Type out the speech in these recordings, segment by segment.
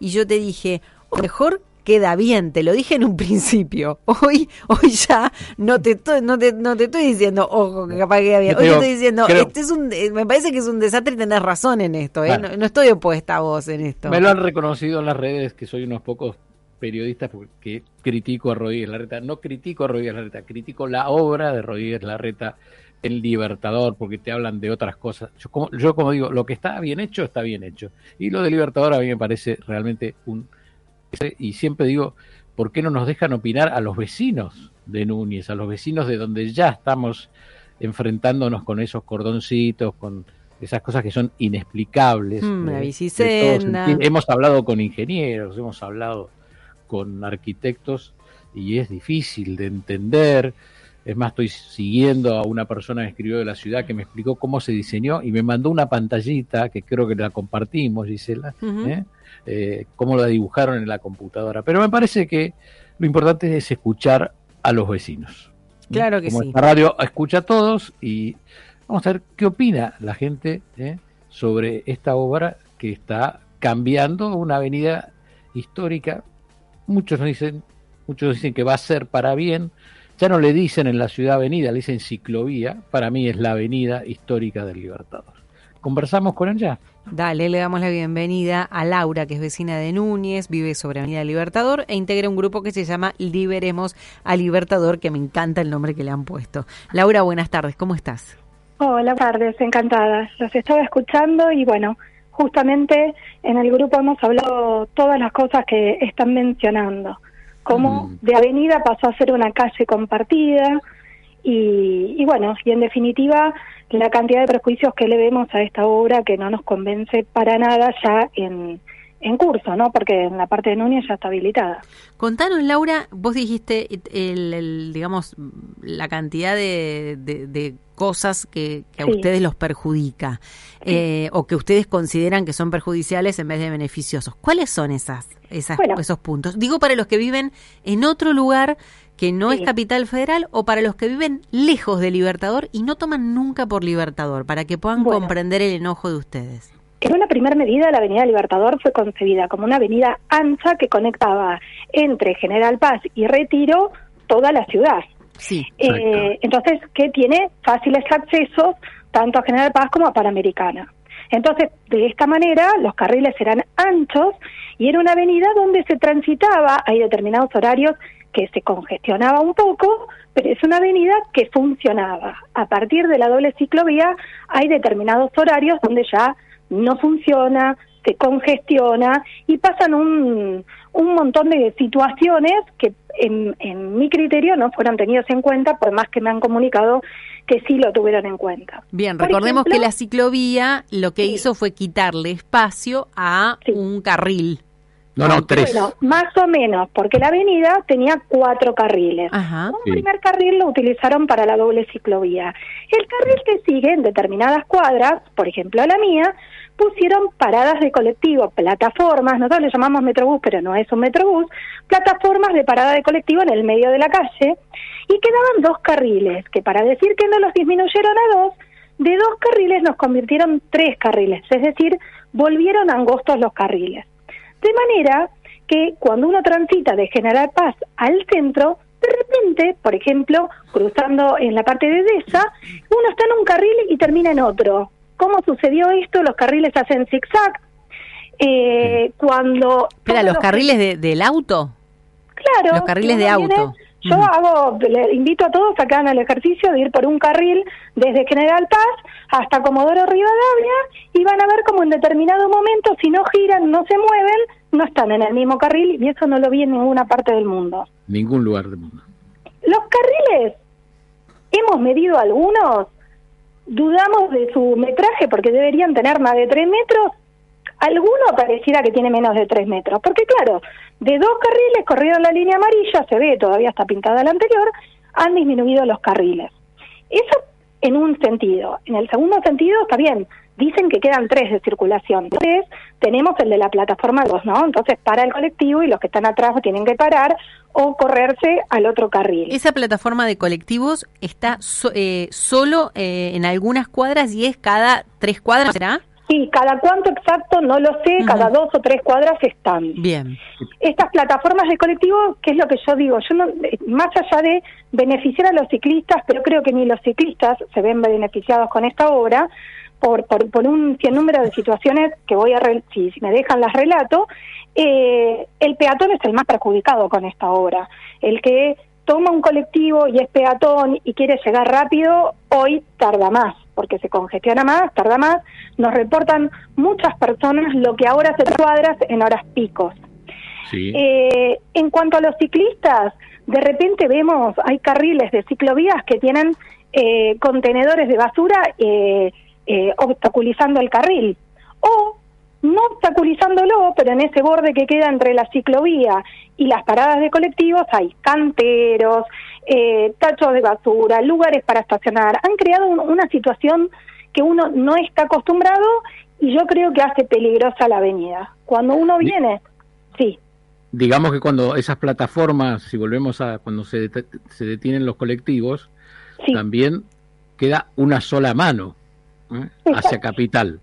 Y yo te dije, mejor queda bien, te lo dije en un principio. Hoy, hoy ya no te estoy, no te, no te estoy diciendo, ojo, que capaz queda bien. Hoy te estoy diciendo, este es un, me parece que es un desastre y tenés razón en esto, ¿eh? no, no, estoy opuesta a vos en esto. Me lo han reconocido en las redes que soy unos pocos periodistas porque critico a Rodríguez Larreta. No critico a Rodríguez Larreta, critico la obra de Rodríguez Larreta el Libertador, porque te hablan de otras cosas. Yo como, yo como digo, lo que está bien hecho, está bien hecho. Y lo de Libertador a mí me parece realmente un... Y siempre digo, ¿por qué no nos dejan opinar a los vecinos de Núñez, a los vecinos de donde ya estamos enfrentándonos con esos cordoncitos, con esas cosas que son inexplicables? Mm, eh, hemos hablado con ingenieros, hemos hablado con arquitectos y es difícil de entender. Es más, estoy siguiendo a una persona que escribió de la ciudad que me explicó cómo se diseñó y me mandó una pantallita que creo que la compartimos, Gisela, ¿eh? eh, cómo la dibujaron en la computadora. Pero me parece que lo importante es escuchar a los vecinos. Claro que Como sí. Esta radio escucha a todos y vamos a ver qué opina la gente ¿eh? sobre esta obra que está cambiando una avenida histórica. Muchos dicen, muchos dicen que va a ser para bien, ya no le dicen en la ciudad avenida, le dicen ciclovía. Para mí es la avenida histórica del Libertador. Conversamos con ella. Dale, le damos la bienvenida a Laura, que es vecina de Núñez, vive sobre Avenida Libertador e integra un grupo que se llama Liberemos a Libertador, que me encanta el nombre que le han puesto. Laura, buenas tardes, ¿cómo estás? Hola, buenas tardes, encantada. Los estaba escuchando y bueno, justamente en el grupo hemos hablado todas las cosas que están mencionando cómo de avenida pasó a ser una calle compartida y, y, bueno, y en definitiva la cantidad de prejuicios que le vemos a esta obra que no nos convence para nada ya en, en curso, ¿no? Porque en la parte de Núñez ya está habilitada. Contanos, Laura, vos dijiste, el, el digamos, la cantidad de, de, de cosas que, que a Sí. ustedes los perjudica eh, o que ustedes consideran que son perjudiciales en vez de beneficiosos. ¿Cuáles son esas, esas Bueno. esos puntos? Digo para los que viven en otro lugar que no es capital federal o para los que viven lejos de Libertador y no toman nunca por Libertador, para que puedan Bueno. comprender el enojo de ustedes. En una primera medida, la Avenida Libertador fue concebida como una avenida ancha que conectaba entre General Paz y Retiro toda la ciudad. Sí. Eh, entonces, que tiene fáciles accesos tanto a General Paz como a Panamericana. Entonces, de esta manera, los carriles eran anchos y era una avenida donde se transitaba, hay determinados horarios que se congestionaba un poco, pero es una avenida que funcionaba. A partir de la doble ciclovía hay determinados horarios donde ya no funciona, se congestiona y pasan un, un montón de situaciones que en, en mi criterio no fueron tenidas en cuenta, por más que me han comunicado que sí lo tuvieron en cuenta. Bien, Por recordemos ejemplo- que la ciclovía lo que Sí. hizo fue quitarle espacio a Sí. un carril. No, no, tres. Bueno, más o menos, porque la avenida tenía cuatro carriles. Ajá. Un Sí. primer carril lo utilizaron para la doble ciclovía. El carril que sigue en determinadas cuadras, por ejemplo la mía, pusieron paradas de colectivo, plataformas, nosotros le llamamos metrobús, pero no es un metrobús, plataformas de parada de colectivo en el medio de la calle, y quedaban dos carriles, que para decir que no los disminuyeron a dos, de dos carriles nos convirtieron tres carriles, es decir, volvieron angostos los carriles. De manera que cuando uno transita de General Paz al centro, de repente, por ejemplo, cruzando en la parte de Deza, uno está en un carril y termina en otro. ¿Cómo sucedió esto? Los carriles hacen zigzag. Eh, cuando Espera, los carriles de- del auto. Claro. Los carriles de viene- yo hago, le invito a todos a que hagan el ejercicio de ir por un carril desde General Paz hasta Comodoro Rivadavia y van a ver como en determinado momento, si no giran, no se mueven, no están en el mismo carril y eso no lo vi en ninguna parte del mundo. Ningún lugar del mundo. Los carriles, hemos medido algunos, dudamos de su metraje porque deberían tener más de 3 metros. Alguno pareciera que tiene menos de tres metros, porque claro, de dos carriles corrieron la línea amarilla, se ve, todavía está pintada la anterior, han disminuido los carriles. Eso en un sentido. En el segundo sentido, está bien, dicen que quedan tres de circulación. Entonces, tenemos el de la plataforma 2, ¿no? Entonces, para el colectivo y los que están atrás tienen que parar o correrse al otro carril. Esa plataforma de colectivos está eh, solo eh, en algunas cuadras y es cada tres cuadras, ¿será? Sí, cada cuánto exacto no lo sé, cada dos o tres cuadras están. Bien. Estas plataformas de colectivo, ¿qué es lo que yo digo? Yo no, más allá de beneficiar a los ciclistas, pero creo que ni los ciclistas se ven beneficiados con esta obra, por, por, un cien número de situaciones que voy a, si, me dejan las relato, eh, el peatón es el más perjudicado con esta obra. El que toma un colectivo y es peatón y quiere llegar rápido, hoy tarda más porque se congestiona más, tarda más. Nos reportan muchas personas lo que ahora se cuadras en horas picos. Eh, en cuanto a los ciclistas, de repente vemos, hay carriles de ciclovías que tienen eh, contenedores de basura eh, obstaculizando el carril. O no obstaculizándolo, pero en ese borde que queda entre la ciclovía y las paradas de colectivos hay canteros, eh, tachos de basura, lugares para estacionar. Han creado una situación que uno no está acostumbrado y yo creo que hace peligrosa la avenida. Cuando uno viene, sí. Digamos que cuando esas plataformas, si volvemos a cuando se, se detienen los colectivos, también queda una sola mano ¿eh? hacia capital.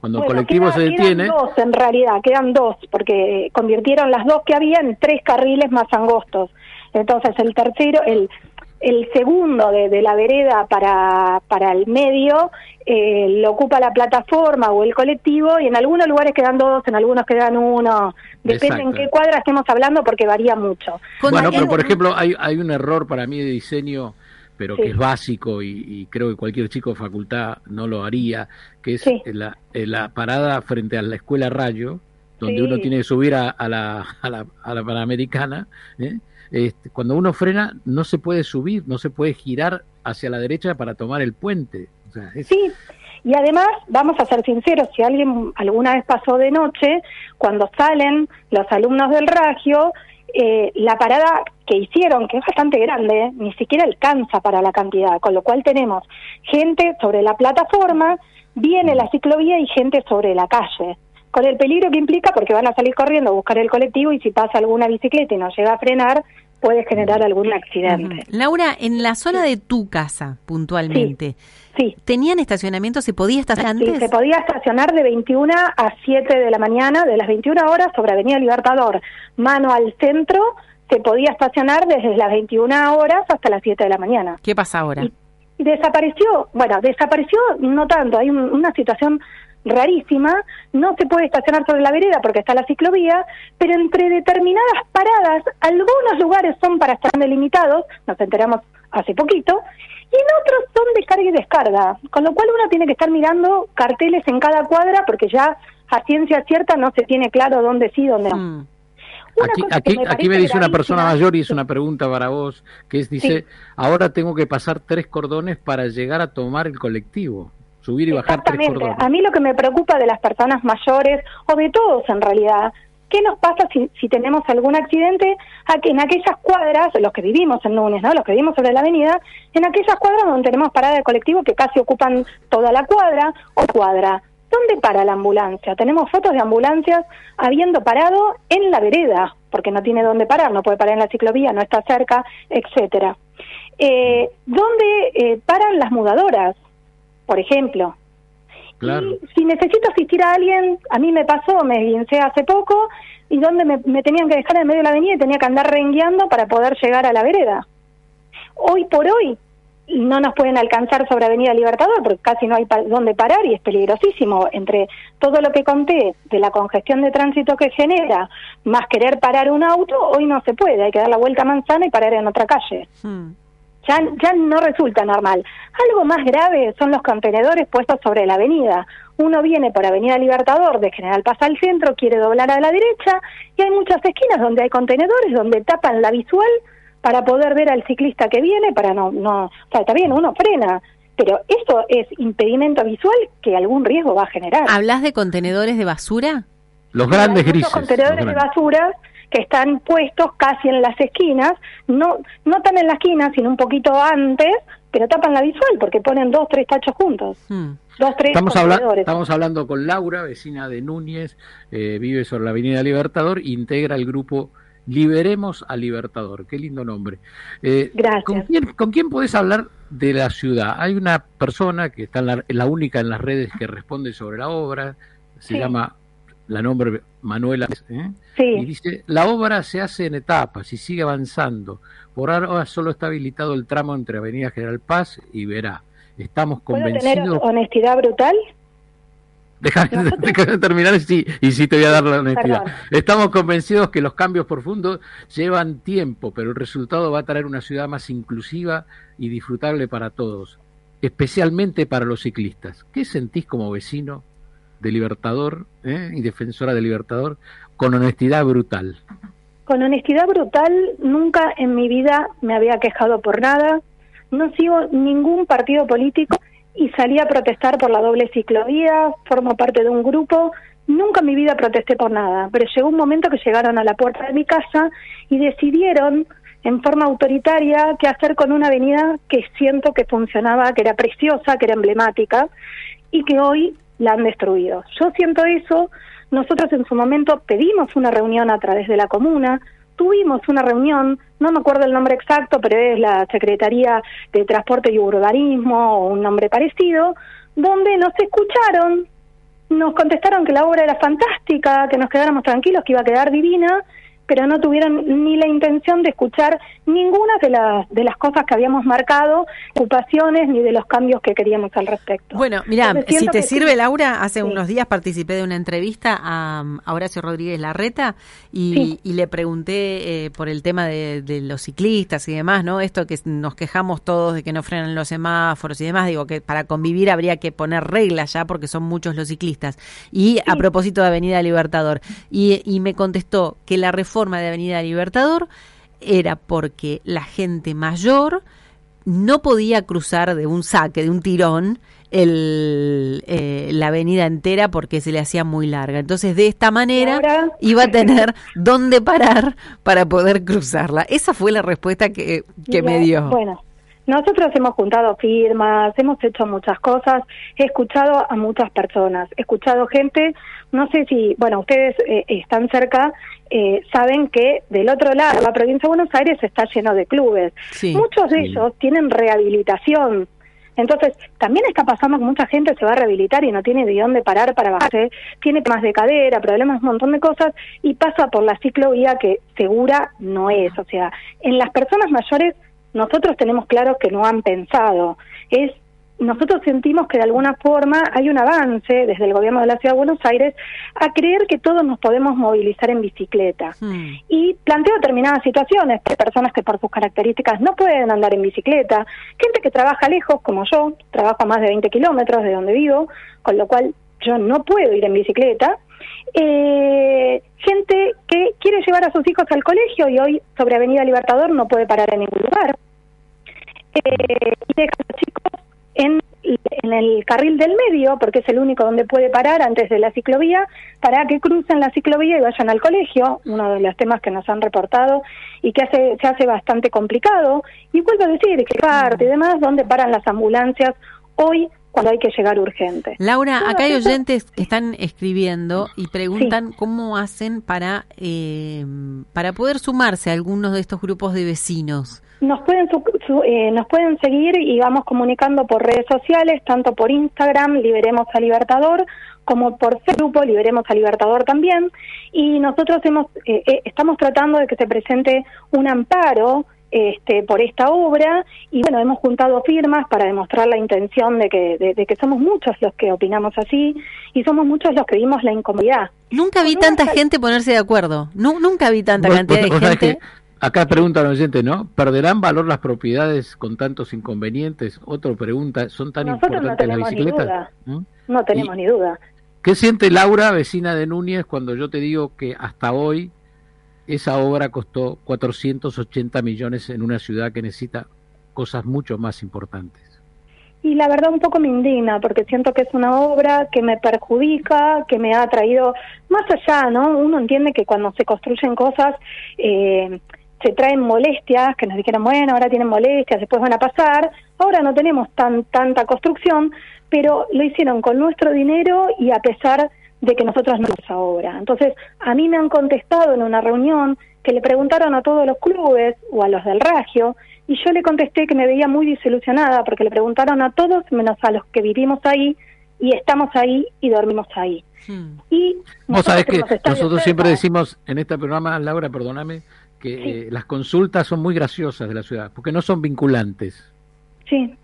Cuando el colectivo se detiene. Quedan dos, en realidad, quedan dos, porque convirtieron las dos que había en tres carriles más angostos. Entonces, el tercero, el, el segundo de, la vereda para, para el medio eh, lo ocupa la plataforma o el colectivo y en algunos lugares quedan dos, en algunos quedan uno. Depende en qué cuadra estemos hablando porque varía mucho. Bueno, pero por ejemplo hay, hay un error para mí de diseño pero que es básico y, creo que cualquier chico de facultad no lo haría, que es la, la, parada frente a la escuela Rayo, donde uno tiene que subir a, la, a, la, a la Panamericana. ¿eh? Este, cuando uno frena, no se puede subir, no se puede girar hacia la derecha para tomar el puente. Sí, y además, vamos a ser sinceros, si alguien alguna vez pasó de noche, cuando salen los alumnos del Rayo, eh, la parada que hicieron, que es bastante grande, ni siquiera alcanza para la cantidad, con lo cual tenemos gente sobre la plataforma, viene la ciclovía y gente sobre la calle, con el peligro que implica porque van a salir corriendo a buscar el colectivo y si pasa alguna bicicleta y no llega a frenar, puede generar algún accidente. Laura, en la zona de tu casa, puntualmente, sí, ¿tenían estacionamiento? ¿Se podía estacionar antes? Sí, se podía estacionar de 21 a 7 de la mañana, de las 21 horas sobre Avenida Libertador, mano al centro, se podía estacionar desde las 21 horas hasta las 7 de la mañana. ¿Qué pasa ahora? Y, desapareció, bueno, desapareció no tanto, hay una situación rarísima, no se puede estacionar sobre la vereda porque está la ciclovía, pero entre determinadas paradas, algunos lugares son para estar delimitados, nos enteramos hace poquito, y en otros son de carga y descarga, con lo cual uno tiene que estar mirando carteles en cada cuadra porque ya a ciencia cierta no se tiene claro dónde sí, dónde no. Mm. Aquí, aquí, me, aquí me dice una persona mayor y es una pregunta para vos, que es, dice, ahora tengo que pasar tres cordones para llegar a tomar el colectivo subir y bajar tres cordones. A mí lo que me preocupa de las personas mayores, o de todos en realidad, ¿qué nos pasa si, si tenemos algún accidente en aquellas cuadras, los que vivimos en Núñez, ¿no? los que vivimos sobre la avenida, en aquellas cuadras donde tenemos parada de colectivo que casi ocupan toda la cuadra o cuadra? ¿Dónde para la ambulancia? Tenemos fotos de ambulancias habiendo parado en la vereda, porque no tiene dónde parar, no puede parar en la ciclovía, no está cerca, etcétera. Eh, ¿Dónde eh, paran las mudadoras? por ejemplo. Y si necesito asistir a alguien, a mí me pasó, me guincé hace poco, y donde me, tenían que dejar en medio de la avenida y tenía que andar rengueando para poder llegar a la vereda. Hoy por hoy no nos pueden alcanzar sobre Avenida Libertador porque casi no hay dónde parar y es peligrosísimo. Entre todo lo que conté de la congestión de tránsito que genera, más querer parar un auto, hoy no se puede, hay que dar la vuelta a manzana y parar en otra calle. Hmm ya, ya no resulta normal. Algo más grave son los contenedores puestos sobre la avenida. Uno viene por Avenida Libertador de General Paz al centro, quiere doblar a la derecha y hay muchas esquinas donde hay contenedores donde tapan la visual para poder ver al ciclista que viene, para no, no, o sea, está bien, uno frena, pero eso es impedimento visual que algún riesgo va a generar. ¿Hablas de contenedores de basura? Los grandes grises. contenedores de basura que están puestos casi en las esquinas, no, no tan en la esquina, sino un poquito antes, pero tapan la visual porque ponen dos, tres tachos juntos. Hmm. Dos, tres estamos, hablando, estamos hablando con Laura, vecina de Núñez, eh, vive sobre la Avenida Libertador, integra el grupo Liberemos a Libertador. Qué lindo nombre. Eh, Gracias. ¿con quién, ¿Con quién podés hablar de la ciudad? Hay una persona que está en la, única en las redes que responde sobre la obra, se llama la nombre Manuela, ¿eh? y dice, la obra se hace en etapas y sigue avanzando. Por ahora solo está habilitado el tramo entre Avenida General Paz y Verá. Estamos convencidos... ¿Puedo tener honestidad brutal? Déjame terminar y sí, y sí te voy a dar la honestidad. Estamos convencidos que los cambios profundos llevan tiempo, pero el resultado va a traer una ciudad más inclusiva y disfrutable para todos, especialmente para los ciclistas. ¿Qué sentís como vecino de Libertador ¿eh? y defensora de Libertador con honestidad brutal. Con honestidad brutal, nunca en mi vida me había quejado por nada, no sigo ningún partido político y salí a protestar por la doble ciclovía, formo parte de un grupo, nunca en mi vida protesté por nada, pero llegó un momento que llegaron a la puerta de mi casa y decidieron en forma autoritaria qué hacer con una avenida que siento que funcionaba, que era preciosa, que era emblemática y que hoy la han destruido. Yo siento eso, nosotros en su momento pedimos una reunión a través de la comuna, tuvimos una reunión, no me acuerdo el nombre exacto, pero es la Secretaría de Transporte y Urbanismo o un nombre parecido, donde nos escucharon, nos contestaron que la obra era fantástica, que nos quedáramos tranquilos, que iba a quedar divina, pero no tuvieron ni la intención de escuchar ninguna de las, de las cosas que habíamos marcado, ocupaciones ni de los cambios que queríamos al respecto. Bueno, mira, si te sirve, Laura, hace unos días participé de una entrevista a, Horacio Rodríguez Larreta y, y le pregunté eh, por el tema de, de, los ciclistas y demás, ¿no? Esto que nos quejamos todos de que no frenan los semáforos y demás, digo que para convivir habría que poner reglas ya porque son muchos los ciclistas. Y a propósito de Avenida Libertador, y, y me contestó que la reforma de Avenida Libertador era porque la gente mayor no podía cruzar de un saque, de un tirón, el, eh, la avenida entera porque se le hacía muy larga. Entonces, de esta manera iba a tener dónde parar para poder cruzarla. Esa fue la respuesta que, que me dio. Bueno, nosotros hemos juntado firmas, hemos hecho muchas cosas, he escuchado a muchas personas, he escuchado gente, no sé si, bueno, ustedes eh, están cerca eh, saben que del otro lado, la provincia de Buenos Aires está lleno de clubes. Muchos de ellos tienen rehabilitación. Entonces, también está pasando que mucha gente se va a rehabilitar y no tiene de dónde parar para bajarse, tiene problemas de cadera, problemas, un montón de cosas, y pasa por la ciclovía que segura no es. O sea, en las personas mayores nosotros tenemos claro que no han pensado. Es nosotros sentimos que de alguna forma hay un avance desde el gobierno de la Ciudad de Buenos Aires a creer que todos nos podemos movilizar en bicicleta. Hmm. Y planteo determinadas situaciones, de personas que por sus características no pueden andar en bicicleta, gente que trabaja lejos, como yo, trabajo a más de 20 kilómetros de donde vivo, con lo cual yo no puedo ir en bicicleta. Eh, gente que quiere llevar a sus hijos al colegio y hoy sobre Avenida Libertador no puede parar en ningún lugar. Eh, y deja a los chicos en, el carril del medio, porque es el único donde puede parar antes de la ciclovía, para que crucen la ciclovía y vayan al colegio, uno de los temas que nos han reportado y que hace, se hace bastante complicado. Y vuelvo a decir, que parte y demás, donde paran las ambulancias hoy cuando hay que llegar urgente. Laura, acá hay oyentes que están escribiendo y preguntan cómo hacen para, eh, para poder sumarse a algunos de estos grupos de vecinos. Nos pueden, eh, nos pueden seguir y vamos comunicando por redes sociales, tanto por Instagram, Liberemos a Libertador, como por Facebook, Liberemos a Libertador también. Y nosotros hemos, eh, eh, estamos tratando de que se presente un amparo este, por esta obra y bueno, hemos juntado firmas para demostrar la intención de que, de, que somos muchos los que opinamos así y somos muchos los que vimos la incomodidad. Nunca vi tanta gente ponerse de acuerdo, nunca vi tanta cantidad de gente. Acá pregunta los oyente, ¿no? ¿Perderán valor las propiedades con tantos inconvenientes? Otra pregunta, ¿son tan importantes las bicicletas? ¿Mm? No tenemos ni duda. ¿Qué siente Laura, vecina de Núñez, cuando yo te digo que hasta hoy esa obra costó 480 millones en una ciudad que necesita cosas mucho más importantes? y la verdad un poco me indigna porque siento que es una obra que me perjudica, que me ha traído más allá, ¿no? Uno entiende que cuando se construyen cosas eh, se traen molestias, que nos dijeron, bueno, ahora tienen molestias, después van a pasar, ahora no tenemos tan tanta construcción, pero lo hicieron con nuestro dinero y a pesar de que nosotros no esa obra. Entonces, a mí me han contestado en una reunión que le preguntaron a todos los clubes o a los del Ragio y yo le contesté que me veía muy desilusionada porque le preguntaron a todos menos a los que vivimos ahí y estamos ahí y dormimos ahí. Hmm. Y Vos sabés que nosotros siempre decimos en este programa, Laura, perdóname, que eh, las consultas son muy graciosas de la ciudad, porque no son vinculantes. Sí.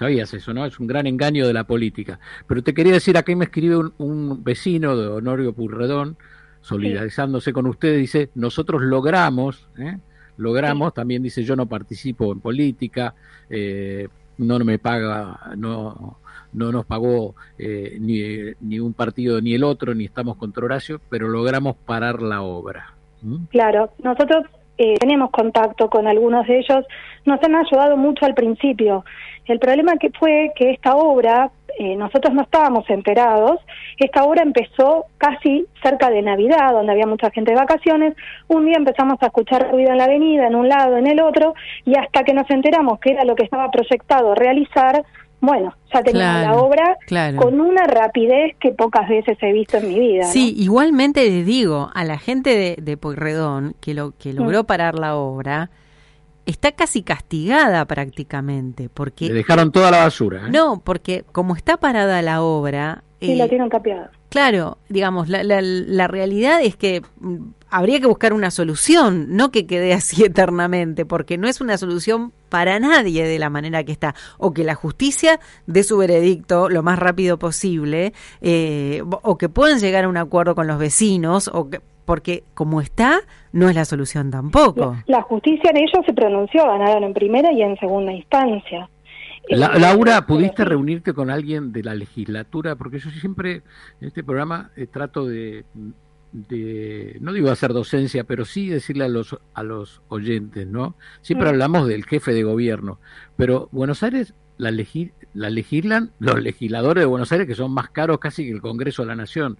Sabías eso, ¿no? Es un gran engaño de la política. Pero te quería decir, aquí me escribe un, vecino de Honorio Purredón, solidarizándose con ustedes, dice, nosotros logramos, ¿eh? logramos, también dice yo no participo en política, eh, no me paga, no, no nos pagó eh, ni, ni, un partido ni el otro, ni estamos contra Horacio, pero logramos parar la obra. ¿Mm? Claro, nosotros eh, tenemos contacto con algunos de ellos, nos han ayudado mucho al principio. El problema que fue que esta obra, eh, nosotros no estábamos enterados, esta obra empezó casi cerca de Navidad, donde había mucha gente de vacaciones, un día empezamos a escuchar ruido en la avenida, en un lado, en el otro, y hasta que nos enteramos que era lo que estaba proyectado realizar, bueno, ya teníamos la obra con una rapidez que pocas veces he visto en mi vida. Sí, igualmente les digo a la gente de, de Pueyrredón que, lo, que logró mm. parar la obra, está casi castigada prácticamente. porque Le dejaron toda la basura. ¿eh? No, porque como está parada la obra... Sí, la eh, tienen capeada. Claro, digamos, la, la, la realidad es que mm, habría que buscar una solución, no que quede así eternamente, porque no es una solución para nadie de la manera que está, o que la justicia dé su veredicto lo más rápido posible, eh, o que puedan llegar a un acuerdo con los vecinos, o que, porque como está, no es la solución tampoco. La, justicia en ellos se pronunció, ganaron en primera y en segunda instancia. Laura, ¿pudiste reunirte con alguien de la legislatura? Porque yo siempre en este programa eh, trato de, no digo hacer docencia, pero sí decirle a los, a los oyentes, ¿no? Siempre mm. hablamos del jefe de gobierno, pero Buenos Aires la, la legislan los legisladores de Buenos Aires, que son más caros casi que el Congreso de la Nación.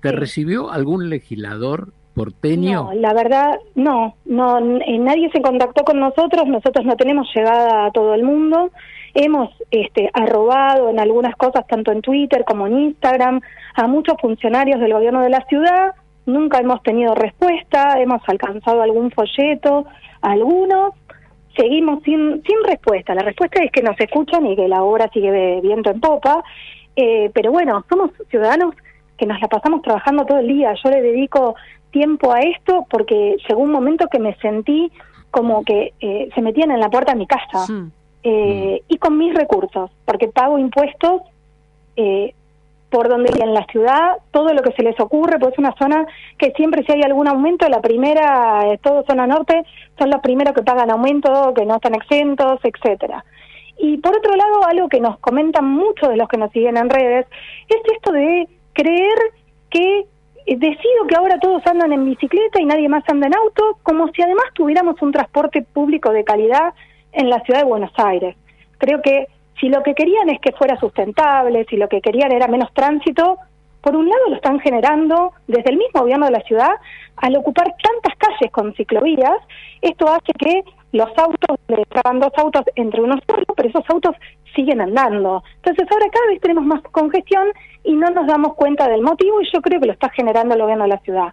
¿Te recibió algún legislador porteño? No, la verdad, no, no, eh, nadie se contactó con nosotros, nosotros no tenemos llegada a todo el mundo. Hemos este, arrobado en algunas cosas, tanto en Twitter como en Instagram, a muchos funcionarios del gobierno de la ciudad. Nunca hemos tenido respuesta, hemos alcanzado algún folleto, algunos. Seguimos sin, sin respuesta. La respuesta es que nos escuchan y que la obra sigue viento en popa. Eh, pero bueno, somos ciudadanos que nos la pasamos trabajando todo el día. Yo le dedico tiempo a esto porque llegó un momento que me sentí como que eh, se metían en la puerta de mi casa. Eh, y con mis recursos, porque pago impuestos eh, por donde en la ciudad, todo lo que se les ocurre, pues es una zona que siempre si hay algún aumento, la primera, eh, todo zona norte, son los primeros que pagan aumento, que no están exentos, etcétera. Y por otro lado, algo que nos comentan muchos de los que nos siguen en redes, es esto de creer que decido que ahora todos andan en bicicleta y nadie más anda en auto, como si además tuviéramos un transporte público de calidad en la ciudad de Buenos Aires. Creo que si lo que querían es que fuera sustentable, si lo que querían era menos tránsito, por un lado lo están generando desde el mismo gobierno de la ciudad al ocupar tantas calles con ciclovías, esto hace que los autos, le traban dos autos entre unos solo, pero esos autos siguen andando. Entonces ahora cada vez tenemos más congestión y no nos damos cuenta del motivo y yo creo que lo está generando el gobierno de la ciudad.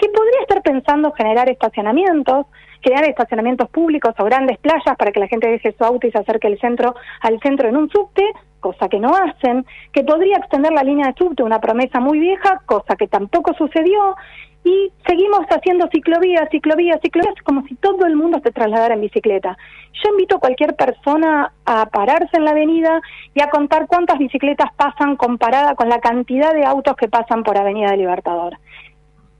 Que podría estar pensando generar estacionamientos, crear estacionamientos públicos o grandes playas para que la gente deje su auto y se acerque el centro, al centro en un subte, cosa que no hacen, que podría extender la línea de subte, una promesa muy vieja, cosa que tampoco sucedió, y seguimos haciendo ciclovías, ciclovías, ciclovías, como si todo el mundo se trasladara en bicicleta. Yo invito a cualquier persona a pararse en la avenida y a contar cuántas bicicletas pasan comparada con la cantidad de autos que pasan por Avenida del Libertador.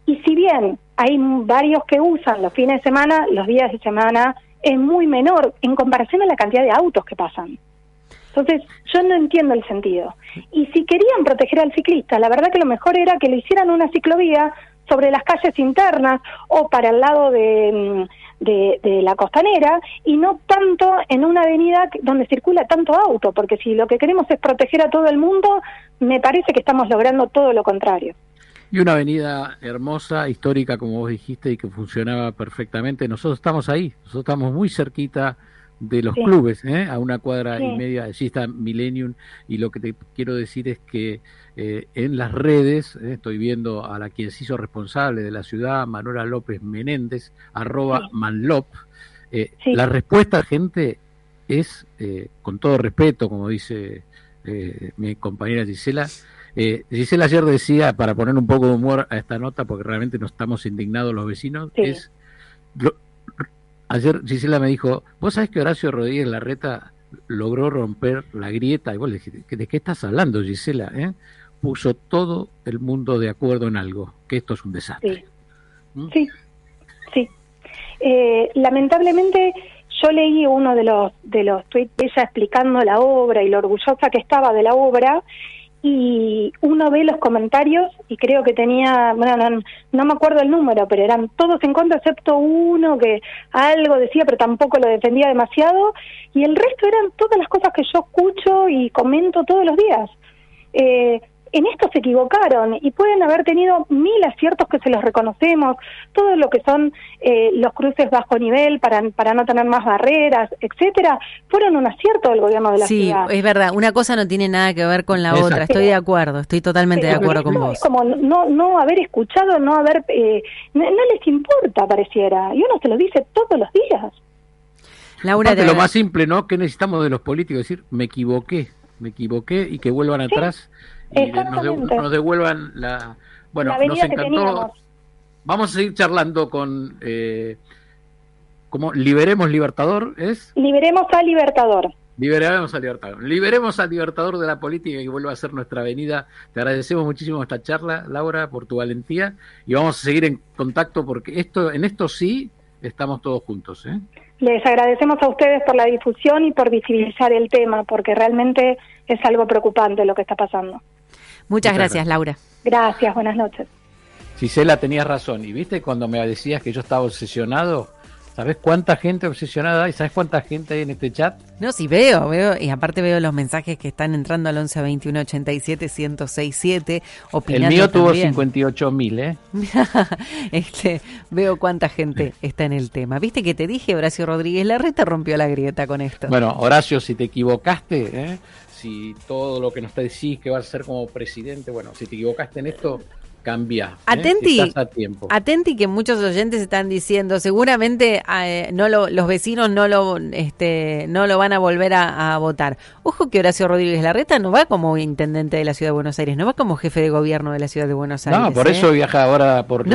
Y si bien hay varios que usan los fines de semana, los días de semana es muy menor en comparación a la cantidad de autos que pasan. Entonces, yo no entiendo el sentido. Y si querían proteger al ciclista, la verdad que lo mejor era que le hicieran una ciclovía sobre las calles internas o para el lado de, mm, de, la costanera y no tanto en una avenida donde circula tanto auto, porque si lo que queremos es proteger a todo el mundo, me parece que estamos logrando todo lo contrario. Y una avenida hermosa, histórica, como vos dijiste, y que funcionaba perfectamente. Nosotros estamos ahí, nosotros estamos muy cerquita de los clubes, ¿eh? a una cuadra y media, allí está Millennium, y lo que te quiero decir es que eh, en las redes, ¿eh? estoy viendo a la quien se hizo responsable de la ciudad, Manuela López Menéndez, arroba manlop, la respuesta, gente, es, con todo respeto, como dice mi compañera Gisela, Gisela ayer decía, para poner un poco de humor a esta nota, porque realmente no estamos indignados los vecinos, es... Ayer Gisela me dijo, ¿vos sabés que Horacio Rodríguez Larreta logró romper la grieta? Y vos le dijiste, ¿de qué estás hablando, Gisela? ¿Eh? Puso todo el mundo de acuerdo en algo, que esto es un desastre. Sí, ¿Mm? sí. Eh, lamentablemente yo leí uno de los, de los tweets de ella explicando la obra y lo orgullosa que estaba de la obra y uno ve los comentarios y creo que tenía, bueno, no, me acuerdo el número, pero eran todos en contra excepto uno que algo decía, pero tampoco lo defendía demasiado, y el resto eran todas las cosas que yo escucho y comento todos los días. Eh, en esto se equivocaron y pueden haber tenido mil aciertos que se los reconocemos, todo lo que son eh, los cruces bajo nivel para, para no tener más barreras, etcétera, fueron un acierto del gobierno de la ciudad. Sí, es verdad, una cosa no tiene nada que ver con la otra, estoy de acuerdo, estoy totalmente de acuerdo con vos. Es como no, no haber escuchado, no haber, eh, no, les importa, pareciera, y uno se lo dice todos los días. Laura, lo más simple, ¿no? Que necesitamos de los políticos decir, me equivoqué, me equivoqué y que vuelvan atrás y nos, devuelvan la... Bueno, nos encantó. Vamos a seguir charlando con... Eh, ¿Cómo? ¿Liberemos Libertador? ¿Es? Liberemos al Libertador. Liberemos al Libertador. Liberemos al Libertador de la política y vuelva a ser nuestra avenida. Te agradecemos muchísimo esta charla, Laura, por tu valentía y vamos a seguir en contacto porque esto, en esto sí estamos todos juntos. ¿eh? Les agradecemos a ustedes por la difusión y por visibilizar el tema, porque realmente es algo preocupante lo que está pasando. Muchas, gracias, Laura. Gracias, buenas noches. Gisela, tenías razón. Y viste cuando me decías que yo estaba obsesionado, ¿sabes cuánta gente obsesionada hay? ¿Sabes cuánta gente hay en este chat? No, sí veo, veo, y aparte veo los mensajes que están entrando al 11 21 87 1067 opinando El mío tuvo 58 mil, ¿eh? este, veo cuánta gente está en el tema. ¿Viste que te dije, Horacio Rodríguez Larreta rompió la grieta con esto? Bueno, Horacio, si te equivocaste, ¿eh? si todo lo que nos decís que vas a ser como presidente, bueno, si te equivocaste en esto, cambia. ¿eh? Atenti, atenti que muchos oyentes están diciendo, seguramente eh, no lo, los vecinos no lo, este, no lo van a volver a, votar. Ojo que Horacio Rodríguez Larreta no va como intendente de la ciudad de Buenos Aires, no va como jefe de gobierno de la ciudad de Buenos Aires. No, por ¿eh? eso viaja ahora por...